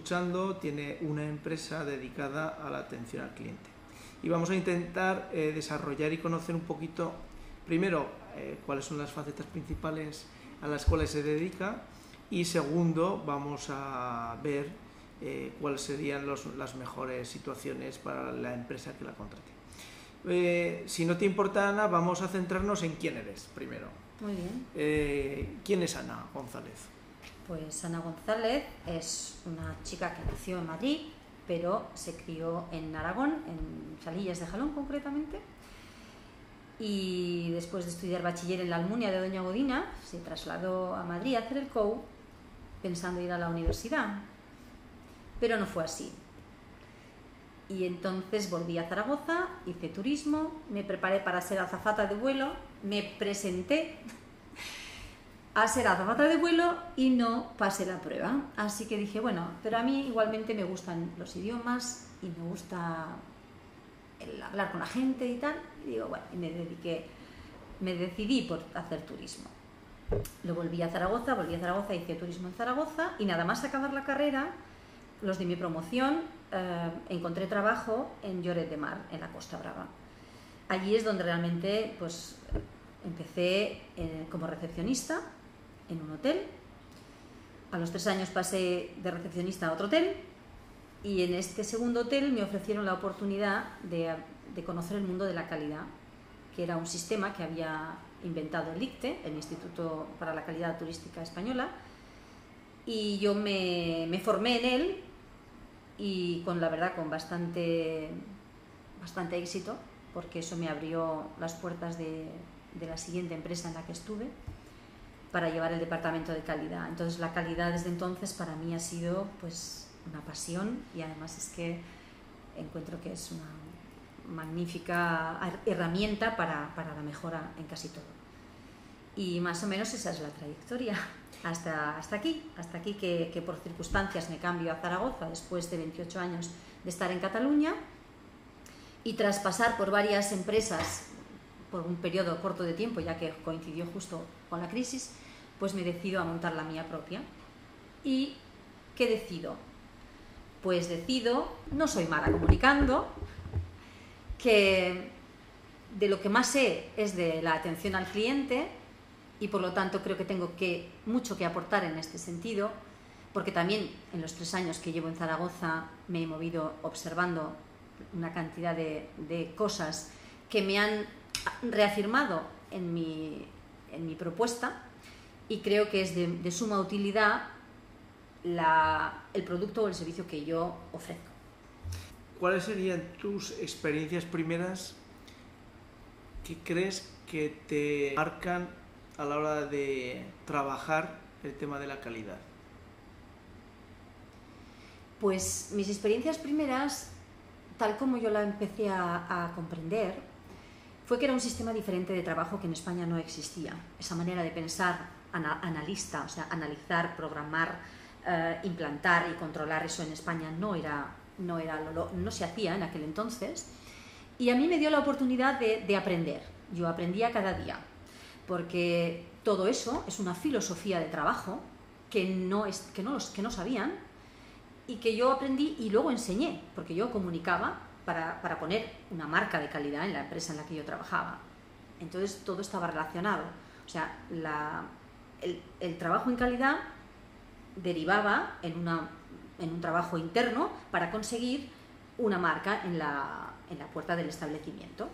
escuchando tiene una empresa dedicada a la atención al cliente. Y vamos a intentar eh, desarrollar y conocer un poquito, primero, eh, cuáles son las facetas principales a las cuales se dedica y segundo, vamos a ver eh, cuáles serían las mejores situaciones para la empresa que la contrate. Eh, si no te importa, Ana, vamos a centrarnos en quién eres primero. Muy bien. Eh, ¿Quién es Ana González? Pues Ana González es una chica que nació en Madrid, pero se crió en Aragón, en Salillas de Jalón concretamente. Y después de estudiar bachiller en la Almunia de Doña Godina, se trasladó a Madrid a hacer el COU pensando ir a la universidad. Pero no fue así. Y entonces volví a Zaragoza, hice turismo, me preparé para ser azafata de vuelo, me presenté a ser azafata de vuelo y no pasé la prueba. Así que dije, bueno, pero a mí igualmente me gustan los idiomas y me gusta el hablar con la gente y tal. Y digo, bueno, y me dediqué, me decidí por hacer turismo. Lo volví a Zaragoza, volví a Zaragoza, hice turismo en Zaragoza y nada más acabar la carrera, los de mi promoción, eh, encontré trabajo en Lloret de Mar, en la Costa Brava. Allí es donde realmente pues, empecé eh, como recepcionista en un hotel. A los tres años pasé de recepcionista a otro hotel y en este segundo hotel me ofrecieron la oportunidad de, de conocer el mundo de la calidad, que era un sistema que había inventado el ICTE, el Instituto para la Calidad Turística Española, y yo me, me formé en él y con la verdad con bastante, bastante éxito, porque eso me abrió las puertas de, de la siguiente empresa en la que estuve para llevar el departamento de calidad. Entonces la calidad desde entonces para mí ha sido pues una pasión y además es que encuentro que es una magnífica herramienta para, para, la mejora en casi todo. Y más o menos esa es la trayectoria hasta, hasta aquí, hasta aquí que, que por circunstancias me cambio a Zaragoza después de 28 años de estar en Cataluña y tras pasar por varias empresas por un periodo corto de tiempo, ya que coincidió justo con la crisis, pues me decido a montar la mía propia. ¿Y qué decido? Pues decido, no soy mala comunicando, que de lo que más sé es de la atención al cliente y por lo tanto creo que tengo que, mucho que aportar en este sentido, porque también en los tres años que llevo en Zaragoza me he movido observando una cantidad de, de cosas que me han reafirmado en mi, en mi propuesta y creo que es de, de suma utilidad la, el producto o el servicio que yo ofrezco. ¿Cuáles serían tus experiencias primeras que crees que te marcan a la hora de trabajar el tema de la calidad? Pues mis experiencias primeras, tal como yo la empecé a, a comprender, fue que era un sistema diferente de trabajo que en España no existía. Esa manera de pensar ana, analista, o sea, analizar, programar, eh, implantar y controlar eso en España no era, no, era no se hacía en aquel entonces. Y a mí me dio la oportunidad de, de aprender. Yo aprendía cada día, porque todo eso es una filosofía de trabajo que no, es, que no, que no sabían y que yo aprendí y luego enseñé, porque yo comunicaba para, para, poner una marca de calidad en la empresa en la que yo trabajaba. Entonces todo estaba relacionado. O sea, la, el, el, trabajo en calidad derivaba en, una, en un trabajo interno para conseguir una marca en la, en la puerta del establecimiento.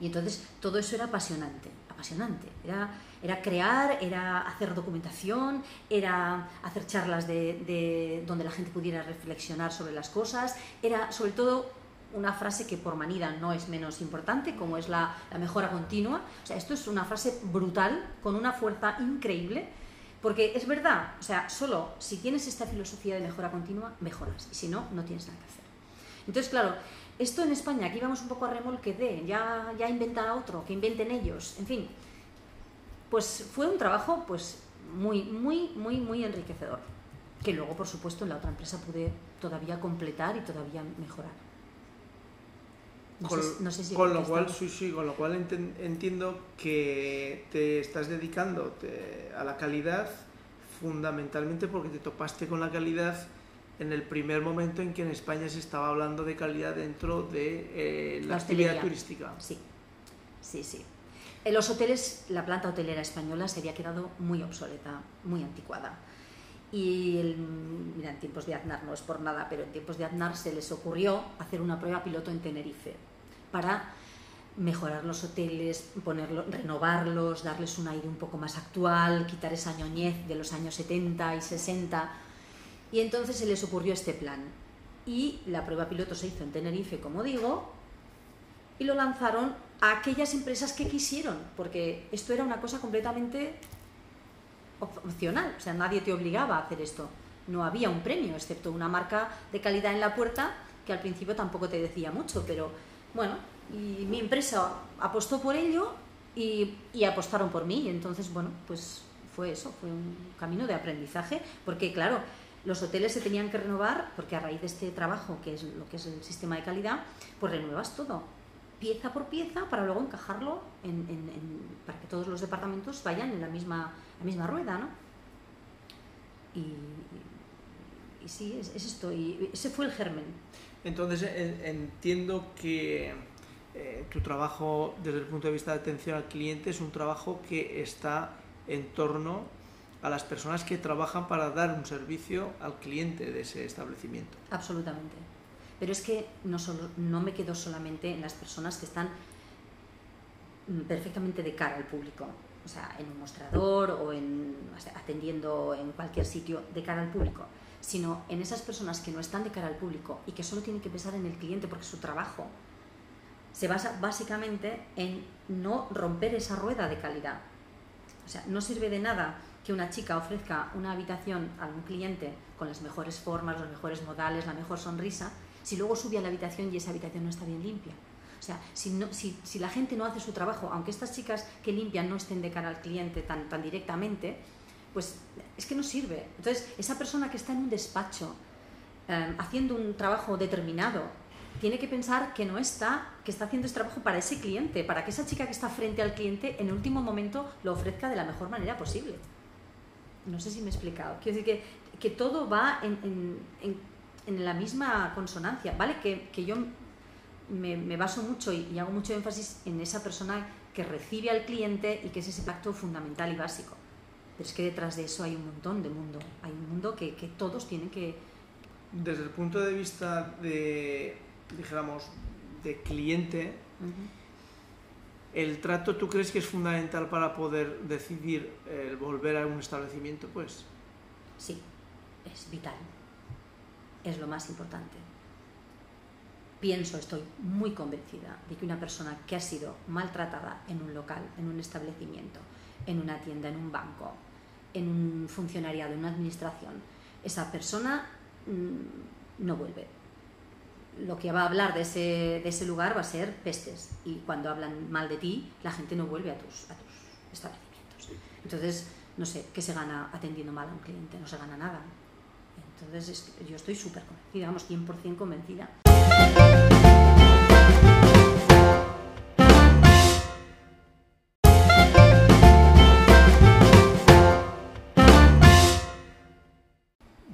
Y entonces todo eso era apasionante, apasionante. Era, era crear, era hacer documentación, era hacer charlas de, de, donde la gente pudiera reflexionar sobre las cosas, era sobre todo una frase que por manida no es menos importante, como es la, mejora continua. O sea, esto es una frase brutal, con una fuerza increíble, porque es verdad, o sea, solo si tienes esta filosofía de mejora continua, mejoras, y si no, no tienes nada que hacer. Entonces, claro, esto en España, aquí vamos un poco a remolque de, ya, ya inventa otro, que inventen ellos, en fin, pues fue un trabajo pues muy, muy, muy, muy enriquecedor, que luego, por supuesto, en la otra empresa pude todavía completar y todavía mejorar. No con, sé, no sé si con lo cual, sí, sí, con lo cual entiendo que te estás dedicando te, a la calidad fundamentalmente porque te topaste con la calidad en el primer momento en que en España se estaba hablando de calidad dentro de eh, la, La actividad turística. Sí, sí, sí. En los hoteles, la planta hotelera española se había quedado muy obsoleta, muy anticuada. Y el- mira, en tiempos de Aznar no es por nada, pero en tiempos de Aznar se les ocurrió hacer una prueba piloto en Tenerife para mejorar los hoteles, ponerlo, renovarlos, darles un aire un poco más actual, quitar esa ñoñez de los años 70 y 60. Y entonces se les ocurrió este plan. Y la prueba piloto se hizo en Tenerife, como digo, y lo lanzaron a aquellas empresas que quisieron, porque esto era una cosa completamente op- opcional, o sea, nadie te obligaba a hacer esto. No había un premio, excepto una marca de calidad en la puerta, que al principio tampoco te decía mucho, pero bueno, y mi empresa apostó por ello y, y apostaron por mí, y entonces, bueno, pues fue eso, fue un camino de aprendizaje, porque claro, los hoteles se tenían que renovar, porque a raíz de este trabajo, que es lo que es el sistema de calidad, pues renuevas todo, pieza por pieza, para luego encajarlo en, en- en- para que todos los departamentos vayan en la misma, la misma rueda, ¿no? Y, y sí, es, es esto, y ese fue el germen. Entonces en- entiendo que eh, tu trabajo desde el punto de vista de atención al cliente es un trabajo que está en torno a las personas que trabajan para dar un servicio al cliente de ese establecimiento. Absolutamente. Pero es que no, solo, no me quedo solamente en las personas que están mm, perfectamente de cara al público, o sea, en un mostrador o en, atendiendo en cualquier sitio de cara al público, sino en esas personas que no están de cara al público y que solo tienen que pensar en el cliente porque su trabajo se basa básicamente en no romper esa rueda de calidad. O sea, no sirve de nada que una chica ofrezca una habitación a un cliente con las mejores formas, los mejores modales, la mejor sonrisa, si luego sube a la habitación y esa habitación no está bien limpia. O sea, si, no- si, si la gente no hace su trabajo, aunque estas chicas que limpian no estén de cara al cliente tan, tan directamente, pues es que no sirve. Entonces, esa persona que está en un despacho eh, haciendo un trabajo determinado, tiene que pensar que no está, que está haciendo este trabajo para ese cliente, para que esa chica que está frente al cliente en último momento lo ofrezca de la mejor manera posible. No sé si me he explicado. Quiero decir que, que todo va en- en la misma consonancia. Vale, que, que yo me, me baso mucho y, y hago mucho énfasis en esa persona que recibe al cliente y que es ese pacto fundamental y básico. Pero es que detrás de eso hay un montón de mundo. Hay un mundo que, que todos tienen que, Desde el punto de vista de, dijéramos, de cliente, ¿el trato tú crees que es fundamental para poder decidir el volver a un establecimiento? Pues Sí, es vital. Es lo más importante. Pienso, estoy muy convencida de que una persona que ha sido maltratada en un local, en un establecimiento, en una tienda, en un banco, en un funcionariado, en una administración, esa persona mm, no vuelve. Lo que va a hablar de ese, de ese lugar va a ser pestes. Y cuando hablan mal de ti, la gente no vuelve a tus, a tus establecimientos. Entonces, no sé, ¿qué se gana atendiendo mal a un cliente? No se gana nada. Entonces, yo estoy súper convencida, vamos, 100% convencida.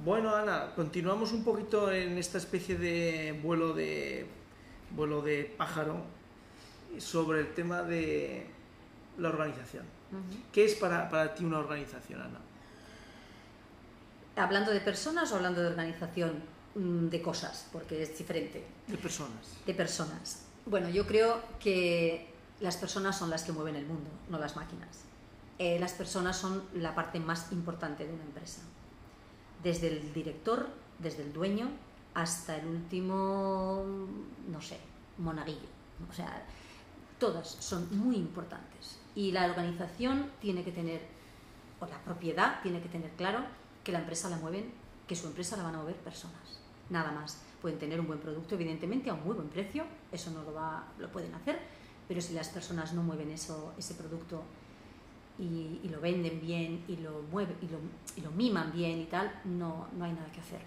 Bueno, Ana, continuamos un poquito en esta especie de vuelo de vuelo de pájaro sobre el tema de la organización. ¿Qué es para, para ti una organización, Ana? Hablando de personas o hablando de organización Mm, de cosas, porque es diferente. De personas. De personas. Bueno, yo creo que las personas son las que mueven el mundo, no las máquinas. Eh, las personas son la parte más importante de una empresa. Desde el director, desde el dueño, hasta el último, no sé, monaguillo. O sea, todas son muy importantes. Y la organización tiene que tener, o la propiedad tiene que tener claro que la empresa la mueven, que su empresa la van a mover personas. Nada más. Pueden tener un buen producto, evidentemente, a un muy buen precio, eso no lo, va, lo pueden hacer, pero si las personas no mueven eso, ese producto y, lo venden bien y lo, mueven, y, lo, y lo miman bien y tal, no, no hay nada que hacer.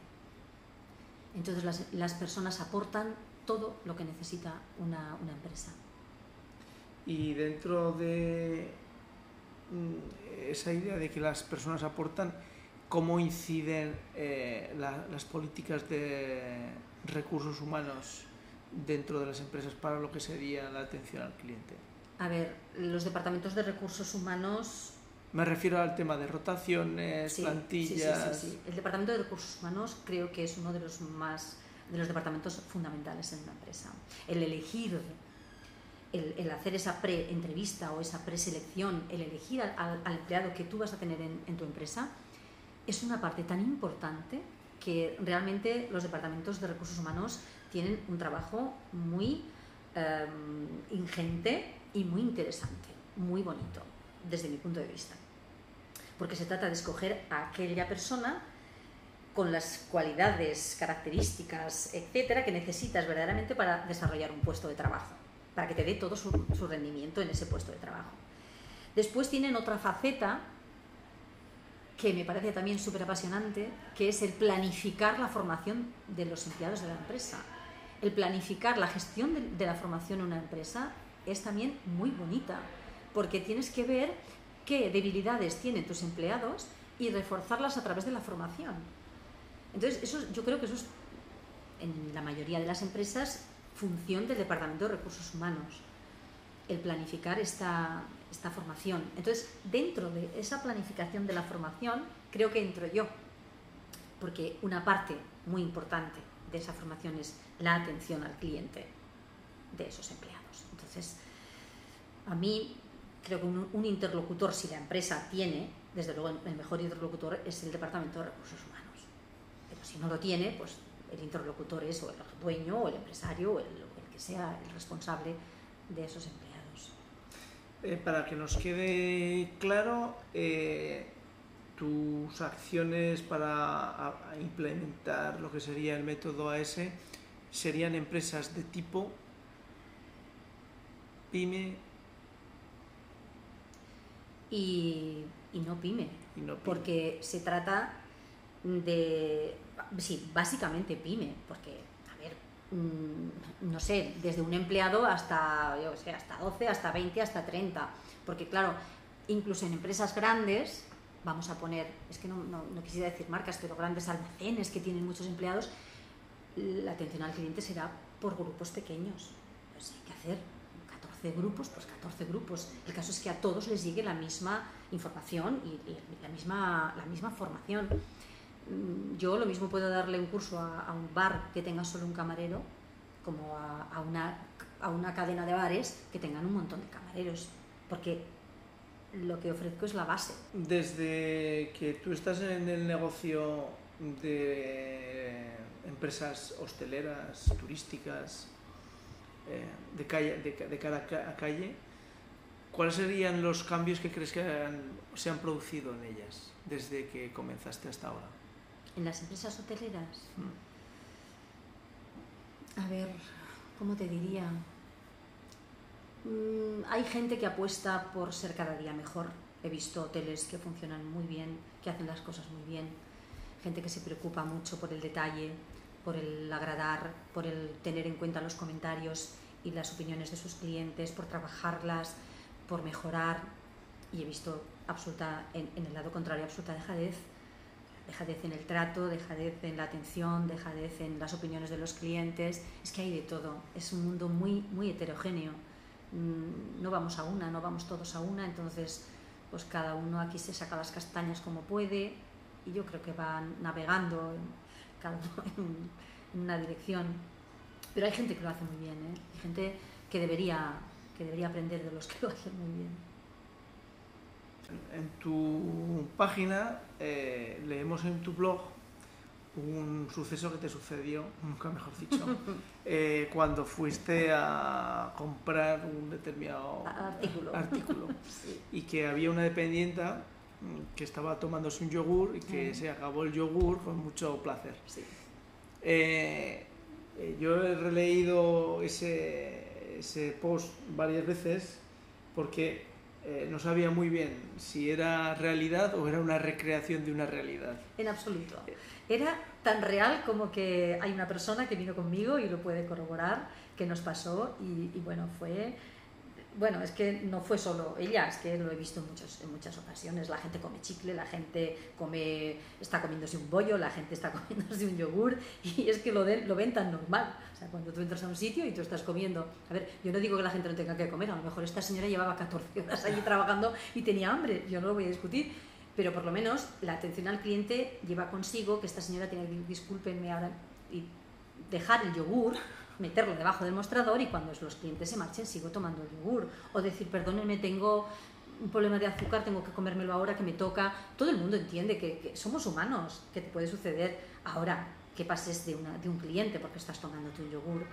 Entonces las, las personas aportan todo lo que necesita una, una empresa. Y dentro de mm, esa idea de que las personas aportan, cómo inciden eh, las políticas de recursos humanos dentro de las empresas para lo que sería la atención al cliente. A ver, los departamentos de recursos humanos... Me refiero al tema de rotaciones, plantillas... Sí, sí, sí, El departamento de recursos humanos creo que es uno de los más de los departamentos fundamentales en una empresa. El elegir, el, hacer esa pre-entrevista o esa preselección, el elegir al, empleado que tú vas a tener en, tu empresa, es una parte tan importante que realmente los departamentos de recursos humanos tienen un trabajo muy em, ingente y muy interesante, muy bonito, desde mi punto de vista. Porque se trata de escoger a aquella persona con las cualidades, características, etcétera, que necesitas verdaderamente para desarrollar un puesto de trabajo, para que te dé todo su, rendimiento en ese puesto de trabajo. Después tienen otra faceta que me parece también súper apasionante, que es el planificar la formación de los empleados de la empresa. El planificar la gestión de, la formación en una empresa es también muy bonita, porque tienes que ver qué debilidades tienen tus empleados y reforzarlas a través de la formación. Entonces, eso, yo creo que eso es, en la mayoría de las empresas, función del Departamento de Recursos Humanos, el planificar esta, esta formación. Entonces, dentro de esa planificación de la formación, creo que entro yo, porque una parte muy importante de esa formación es la atención al cliente de esos empleados. Entonces, a mí creo que un, interlocutor, si la empresa tiene, desde luego el mejor interlocutor es el Departamento de Recursos Humanos si no lo tiene, pues el interlocutor es o el dueño o el empresario o el, que sea el responsable de esos empleados. Eh, para que nos quede claro, eh, tus acciones para implementar lo que sería el método AS serían empresas de tipo pyme y, no pyme, y no pyme. porque se trata de sí, básicamente pyme, porque, no sé, desde un empleado hasta, yo sé, hasta 12, hasta 20, hasta 30, porque claro, incluso en empresas grandes, vamos a poner, es que no, no, quisiera decir marcas, pero grandes almacenes que tienen muchos empleados, la atención al cliente será por grupos pequeños. Pues hay que hacer 14 grupos, pues 14 grupos. El caso es que a todos les llegue la misma información y, y la, misma, la misma formación. Mm, yo lo mismo puedo darle un curso a, un bar que tenga solo un camarero, como a, una, a una cadena de bares que tengan un montón de camareros, porque lo que ofrezco es la base. Desde que tú estás en el negocio de empresas hosteleras, turísticas, eh, de, calle, de, a calle, ¿cuáles serían los cambios que crees que se han producido en ellas desde que comenzaste hasta ahora? En las empresas hoteleras. A ver, ¿cómo te diría? Mm, hay gente que apuesta por ser cada día mejor. He visto hoteles que funcionan muy bien, que hacen las cosas muy bien. Gente que se preocupa mucho por el detalle, por el agradar, por el tener en cuenta los comentarios y las opiniones de sus clientes, por trabajarlas, por mejorar. Y he visto absoluta, en, en el lado contrario, absoluta dejadez dejadez en el trato, dejadez en la atención, dejadez en las opiniones de los clientes, es que hay de todo, es un mundo muy, muy heterogéneo, mm, no vamos a una, no vamos todos a una, entonces pues cada uno aquí se saca las castañas como puede y yo creo que van navegando cada uno en, una dirección, pero hay gente que lo hace muy bien, ¿eh? hay gente que debería, que debería aprender de los que lo hacen muy bien. En tu página eh, leemos en tu blog un suceso que te sucedió, nunca mejor dicho, eh, cuando fuiste a comprar un determinado artículo, y que había una dependienta mm, que estaba tomándose un yogur y que se acabó el yogur con mucho placer. Eh, yo he releído ese, ese post varias veces porque eh, no sabía muy bien si era realidad o era una recreación de una realidad. En absoluto. Era tan real como que hay una persona que vino conmigo y lo puede corroborar, que nos pasó y, bueno, fue bueno, es que no fue solo ella, es que lo he visto en, muchos, en muchas ocasiones. La gente come chicle, la gente come, está comiéndose un bollo, la gente está comiéndose un yogur y es que lo, de, lo ven tan normal. O sea, cuando tú entras a un sitio y tú estás comiendo, a ver, yo no digo que la gente no tenga que comer, a lo mejor esta señora llevaba 14 horas allí trabajando y tenía hambre, yo no lo voy a discutir, pero por lo menos la atención al cliente lleva consigo que esta señora tiene que, discúlpenme ahora, y dejar el yogur meterlo debajo del mostrador y cuando los clientes se marchen sigo tomando yogur. O decir, perdónenme, tengo un problema de azúcar, tengo que comérmelo ahora que me toca. Todo el mundo entiende que, somos humanos, que te puede suceder ahora que pases de, una, de un cliente porque estás tomando tu yogur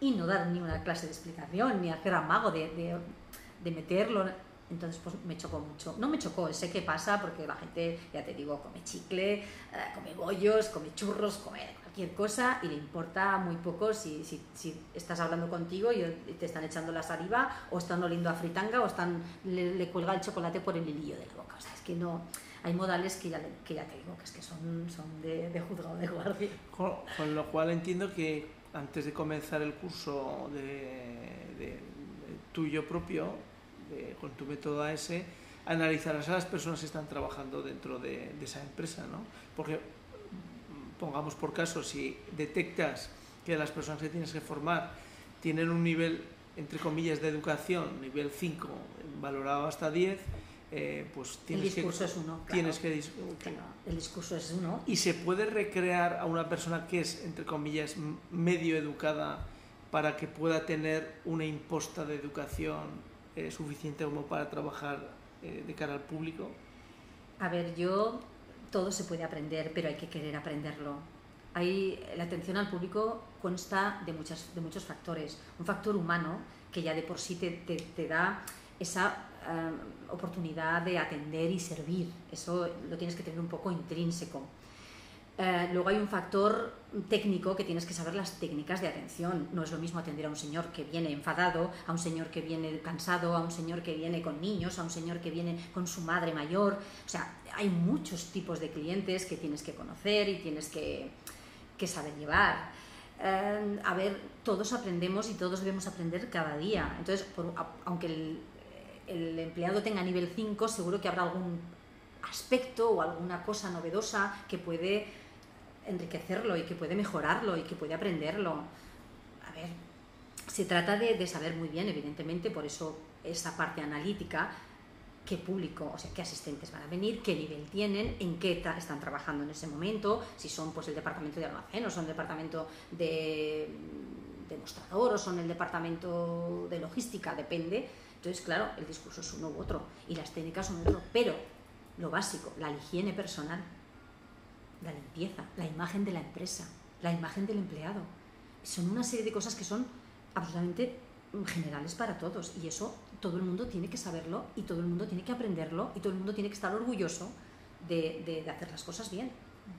y no dar ni una clase de explicación, ni hacer amago de, de meterlo. Entonces, pues me chocó mucho. No me chocó, sé qué pasa porque la gente, ya te digo, come chicle, eh, come bollos, come churros, come cualquier cosa y le importa muy poco si, si, si, estás hablando contigo y te están echando la saliva o están oliendo a fritanga o están, le, cuelga el chocolate por el hilillo de la boca. O sea, es que no... Hay modales que ya, que ya te digo que es que son, son de, de juzgado de guardia. Con, lo cual entiendo que antes de comenzar el curso de, de, tuyo propio, con tu método AS, analizarás a las personas que están trabajando dentro de, de esa empresa, ¿no? Porque pongamos por caso, si detectas que las personas que tienes que formar tienen un nivel, entre comillas, de educación, nivel 5, valorado hasta 10, eh, pues tienes el discurso que, es uno. Tienes que, el discurso es uno. Y se puede recrear a una persona que es, entre comillas, medio educada para que pueda tener una imposta de educación eh, suficiente como para trabajar eh, de cara al público. A ver, yo todo se puede aprender, pero hay que querer aprenderlo. Hay, la atención al público consta de, muchas, de muchos factores. Un factor humano que ya de por sí te, te, da esa eh, oportunidad de atender y servir. Eso lo tienes que tener un poco intrínseco. Eh, luego hay un factor técnico que tienes que saber las técnicas de atención. No es lo mismo atender a un señor que viene enfadado, a un señor que viene cansado, a un señor que viene con niños, a un señor que viene con su madre mayor. O sea, hay muchos tipos de clientes que tienes que conocer y tienes que, que saber llevar. Eh, a ver, todos aprendemos y todos debemos aprender cada día. Entonces, aunque el, el empleado tenga nivel 5, seguro que habrá algún aspecto o alguna cosa novedosa que puede enriquecerlo y que puede mejorarlo y que puede aprenderlo. A ver, se trata de, saber muy bien, evidentemente, por eso esa parte analítica, qué público, o sea, qué asistentes van a venir, qué nivel tienen, en qué están trabajando en ese momento, si son pues el departamento de almacén o son el departamento de, de mostrador o son el departamento de logística, depende. Entonces, claro, el discurso es uno u otro y las técnicas son otro, pero lo básico, la higiene personal, la limpieza, la imagen de la empresa, la imagen del empleado. Son una serie de cosas que son absolutamente generales para todos y eso todo el mundo tiene que saberlo y todo el mundo tiene que aprenderlo y todo el mundo tiene que estar orgulloso de, hacer las cosas bien.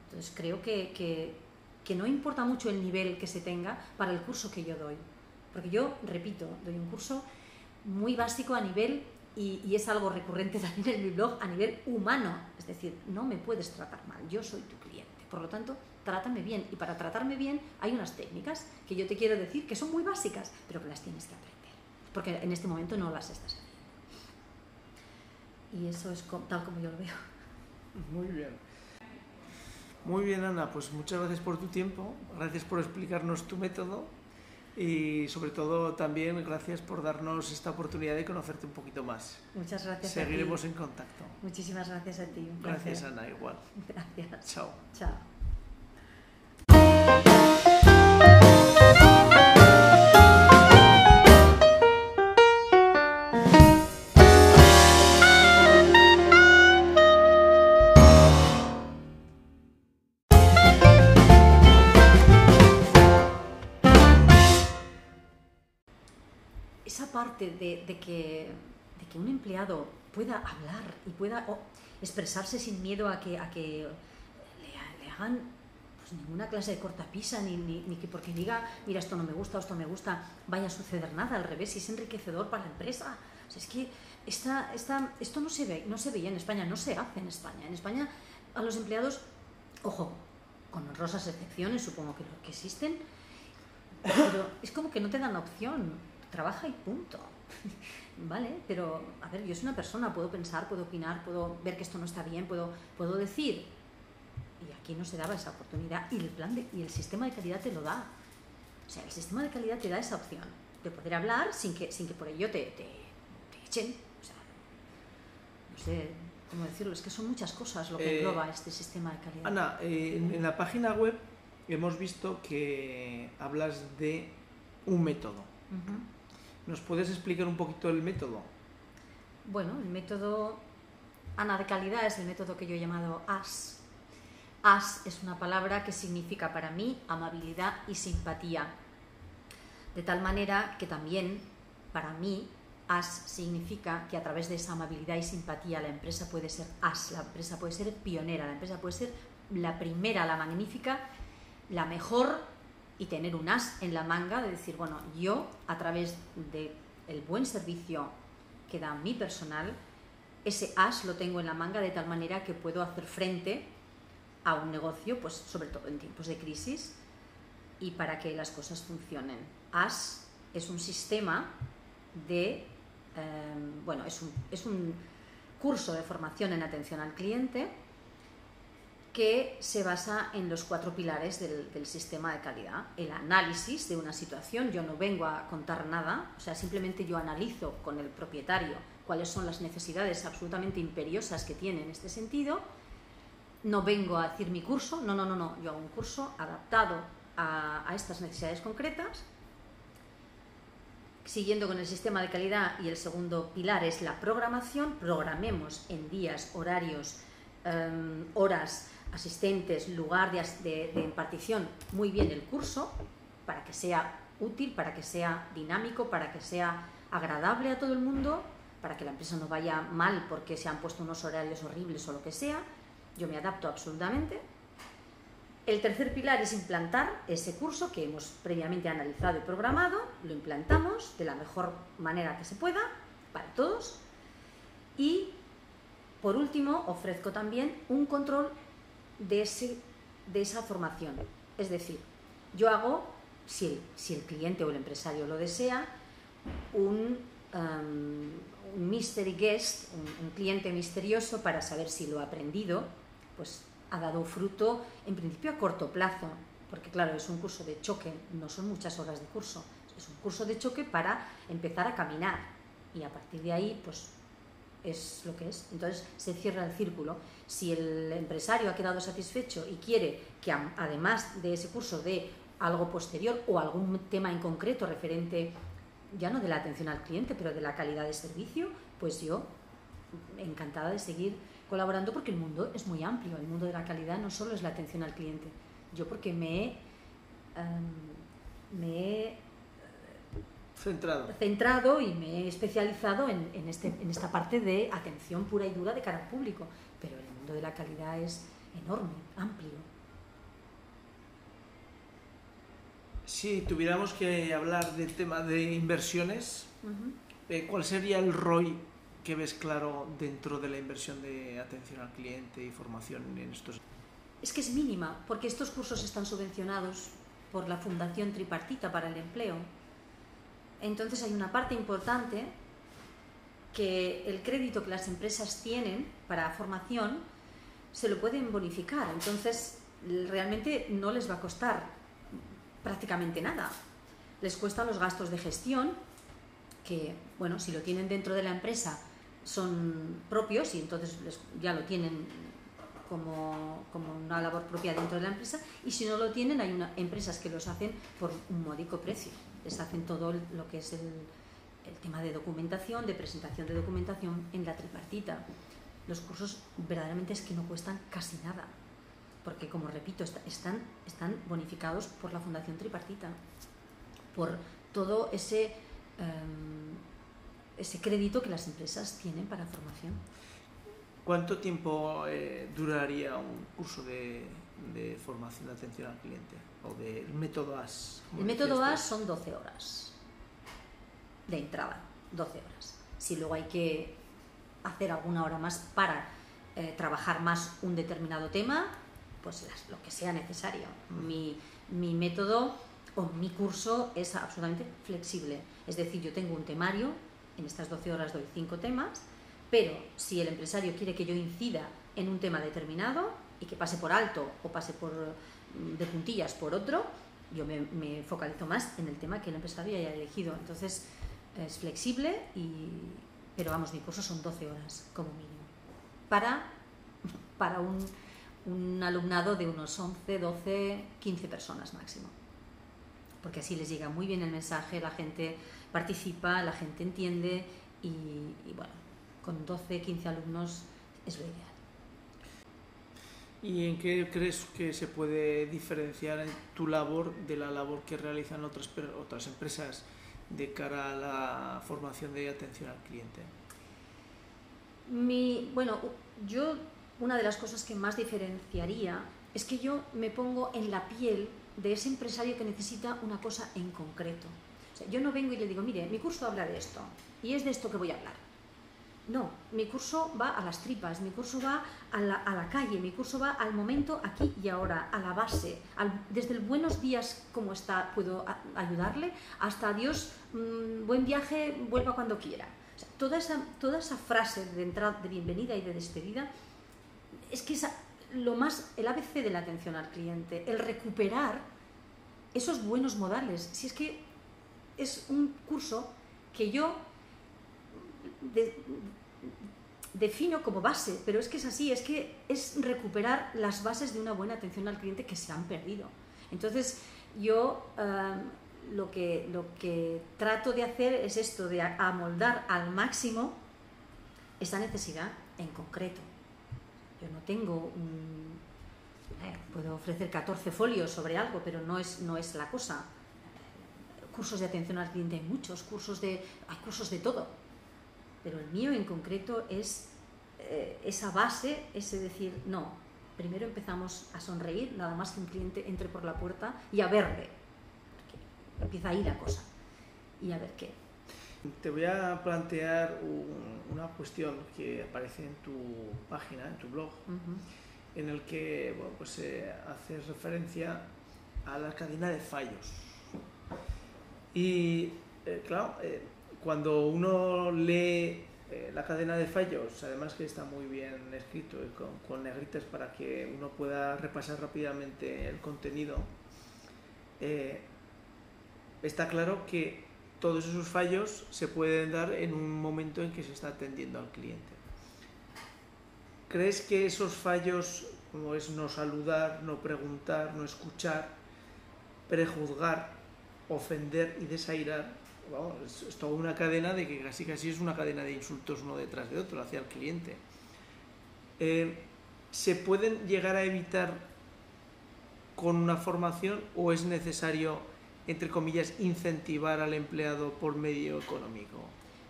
Entonces creo que, que, no importa mucho el nivel que se tenga para el curso que yo doy. Porque yo, repito, doy un curso muy básico a nivel, y, y, es algo recurrente también en mi blog, a nivel humano. Es decir, no me puedes tratar mal, yo soy tu por lo tanto, trátame bien. Y para tratarme bien hay unas técnicas que yo te quiero decir que son muy básicas, pero que las tienes que aprender. Porque en este momento no las estás haciendo. Y eso es tal como yo lo veo. Muy bien. Muy bien, Ana, pues muchas gracias por tu tiempo, gracias por explicarnos tu método y sobre todo también gracias por darnos esta oportunidad de conocerte un poquito más. Muchas gracias. Seguiremos en contacto. Muchísimas gracias a ti. gracias, Ana, igual. Gracias. Chao. Chao. De, que, un empleado pueda hablar y pueda expresarse sin miedo a que, a que le, hagan pues, ninguna clase de cortapisa, ni, ni, que porque diga, mira, esto no me gusta, esto me gusta, vaya a suceder nada, al revés, es enriquecedor para la empresa. es que esta, esta, esto no se, ve, no se veía en España, no se hace en España. En España a los empleados, ojo, con honrosas excepciones, supongo que, que existen, pero es como que no te dan opción, trabaja y punto vale, pero a ver, yo soy una persona, puedo pensar, puedo opinar, puedo ver que esto no está bien, puedo, puedo decir. Y aquí no se daba esa oportunidad y el plan de, y el sistema de calidad te lo da. O sea, el sistema de calidad te da esa opción de poder hablar sin que, sin que por ello te, te, te echen. O sea, no sé cómo decirlo, es que son muchas cosas lo que Eh, engloba este sistema de calidad. Ana, eh, en, en la página web hemos visto que hablas de un método. ¿Nos puedes explicar un poquito el método? Bueno, el método ANA de calidad es el método que yo he llamado AS. AS es una palabra que significa para mí amabilidad y simpatía. De tal manera que también para mí AS significa que a través de esa amabilidad y simpatía la empresa puede ser AS, la empresa puede ser pionera, la empresa puede ser la primera, la magnífica, la mejor y tener un as en la manga de decir, bueno, yo a través del el buen servicio que da mi personal, ese as lo tengo en la manga de tal manera que puedo hacer frente a un negocio, pues sobre todo en tiempos de crisis y para que las cosas funcionen. As es un sistema de, eh, bueno, es un, es un curso de formación en atención al cliente que se basa en los cuatro pilares del, sistema de calidad. El análisis de una situación, yo no vengo a contar nada, o sea, simplemente yo analizo con el propietario cuáles son las necesidades absolutamente imperiosas que tiene en este sentido. No vengo a decir mi curso, no, no, no, no, yo hago un curso adaptado a, estas necesidades concretas. Siguiendo con el sistema de calidad y el segundo pilar es la programación, programemos en días, horarios, um, horas, asistentes, lugar de, impartición muy bien el curso para que sea útil, para que sea dinámico, para que sea agradable a todo el mundo, para que la empresa no vaya mal porque se han puesto unos horarios horribles o lo que sea. Yo me adapto absolutamente. El tercer pilar es implantar ese curso que hemos previamente analizado y programado, lo implantamos de la mejor manera que se pueda para todos y por último ofrezco también un control de, esa formación. Es decir, yo hago, si el, si el cliente o el empresario lo desea, un, um, un mystery guest, un, un, cliente misterioso para saber si lo ha aprendido, pues ha dado fruto en principio a corto plazo, porque claro, es un curso de choque, no son muchas horas de curso, es un curso de choque para empezar a caminar y a partir de ahí, pues es lo que es. Entonces se cierra el círculo. Si el empresario ha quedado satisfecho y quiere que además de ese curso de algo posterior o algún tema en concreto referente ya no de la atención al cliente, pero de la calidad de servicio, pues yo encantada de seguir colaborando porque el mundo es muy amplio. El mundo de la calidad no solo es la atención al cliente. Yo porque me he, um, me he centrado. centrado y me he especializado en, en, este, en esta parte de atención pura y dura de cara al público. Pero el mundo de la calidad es enorme, amplio. Si tuviéramos que hablar del tema de inversiones, Uh -huh. eh, ¿cuál sería el ROI que ves claro dentro de la inversión de atención al cliente y formación en estos? Es que es mínima, porque estos cursos están subvencionados por la Fundación Tripartita para el Empleo. Entonces hay una parte importante que el crédito que las empresas tienen para formación se lo pueden bonificar. Entonces realmente no les va a costar prácticamente nada. Les cuesta los gastos de gestión, que bueno, si lo tienen dentro de la empresa son propios y entonces ya lo tienen como, como, una labor propia dentro de la empresa y si no lo tienen hay empresas que los hacen por un módico precio les hacen todo lo que es el, tema de documentación, de presentación de documentación en la tripartita los cursos verdaderamente es que no cuestan casi nada porque como repito está, están, están bonificados por la fundación tripartita por todo ese um, ese crédito que las empresas tienen para formación. ¿Cuánto tiempo eh, duraría un curso de, formación de atención al cliente? ¿O del método AS? El método AS son 12 horas de entrada, 12 horas. Si luego hay que hacer alguna hora más para eh, trabajar más un determinado tema, pues las, lo que sea necesario. Mm. Mi, mi método o mi curso es absolutamente flexible. Es decir, yo tengo un temario en estas 12 horas doy 5 temas, pero si el empresario quiere que yo incida en un tema determinado y que pase por alto o pase por de puntillas por otro, yo me, focalizo más en el tema que el empresario haya elegido. Entonces es flexible, y, pero vamos, mi curso son 12 horas como mínimo. Para, para un, un alumnado de unos 11, 12, 15 personas máximo. Porque así les llega muy bien el mensaje, la gente participa, la gente entiende y, y bueno, con 12, 15 alumnos es lo ideal. ¿Y en qué crees que se puede diferenciar en tu labor de la labor que realizan otras, otras empresas de cara a la formación de atención al cliente? Mi, bueno, yo una de las cosas que más diferenciaría es que yo me pongo en la piel de ese empresario que necesita una cosa en concreto. O sea, yo no vengo y le digo, mire, mi curso habla de esto y es de esto que voy a hablar. No, mi curso va a las tripas, mi curso va a la, a la calle, mi curso va al momento aquí y ahora, a la base. Al, desde el buenos días, ¿cómo está? ¿Puedo ayudarle? Hasta adiós, mmm, buen viaje, vuelva cuando quiera. Toda, esa, toda esa frase de entrada, de bienvenida y de despedida, es que es lo más, el ABC de la atención al cliente, el recuperar esos buenos modales. Si es que es un curso que yo de, defino como base, pero es que es así, es que es recuperar las bases de una buena atención al cliente que se han perdido. Entonces, yo uh, lo, que, lo que trato de hacer es esto, de amoldar al máximo esa necesidad en concreto. Yo no tengo un... Eh, puedo ofrecer 14 folios sobre algo, pero no es, no es la cosa. Cursos de atención al cliente hay muchos, cursos de, hay cursos de todo pero el mío en concreto es eh, esa base, ese decir, no, primero empezamos a sonreír, nada más que un cliente entre por la puerta y a verle. Empieza ahí la cosa. Y a ver qué. Te voy a plantear un, una cuestión que aparece en tu página, en tu blog, uh -huh. en el que bueno, pues, eh, haces referencia a la cadena de fallos. Y eh, claro, cuando uno lee eh, la cadena de fallos, además que está muy bien escrito y con, negritas para que uno pueda repasar rápidamente el contenido, eh, está claro que todos esos fallos se pueden dar en un momento en que se está atendiendo al cliente. ¿Crees que esos fallos, como es no saludar, no preguntar, no escuchar, prejuzgar, ofender y desairar, vamos, es, toda una cadena de que casi casi es una cadena de insultos uno detrás de otro hacia el cliente. Eh, ¿Se pueden llegar a evitar con una formación o es necesario, entre comillas, incentivar al empleado por medio económico?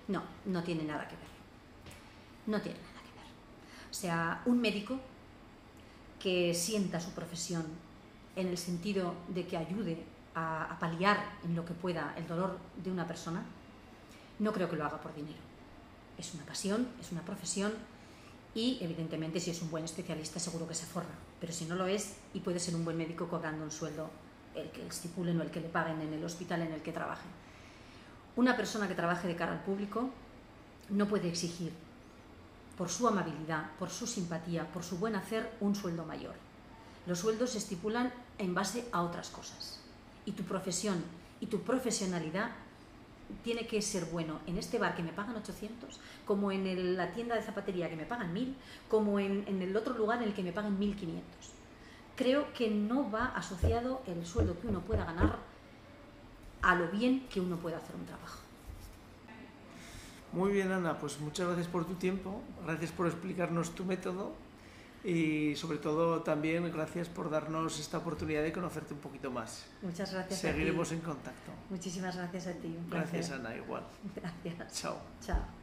No, no tiene nada que ver. No tiene nada que ver. O sea, un médico que sienta su profesión en el sentido de que ayude a, paliar en lo que pueda el dolor de una persona, no creo que lo haga por dinero. Es una pasión, es una profesión y evidentemente si es un buen especialista seguro que se forra, pero si no lo es y puede ser un buen médico cobrando un sueldo el que estipulen o el que le paguen en el hospital en el que trabaje. Una persona que trabaje de cara al público no puede exigir por su amabilidad, por su simpatía, por su buen hacer un sueldo mayor. Los sueldos se estipulan en base a otras cosas y tu profesión y tu profesionalidad tiene que ser bueno en este bar que me pagan 800, como en el, la tienda de zapatería que me pagan 1000, como en, en, el otro lugar en el que me pagan 1500. Creo que no va asociado el sueldo que uno pueda ganar a lo bien que uno pueda hacer un trabajo. Muy bien, Ana, pues muchas gracias por tu tiempo, gracias por explicarnos tu método y sobre todo también gracias por darnos esta oportunidad de conocerte un poquito más. Muchas gracias. Seguiremos en contacto. Muchísimas gracias a ti. gracias, Ana, igual. Gracias. Chao. Chao.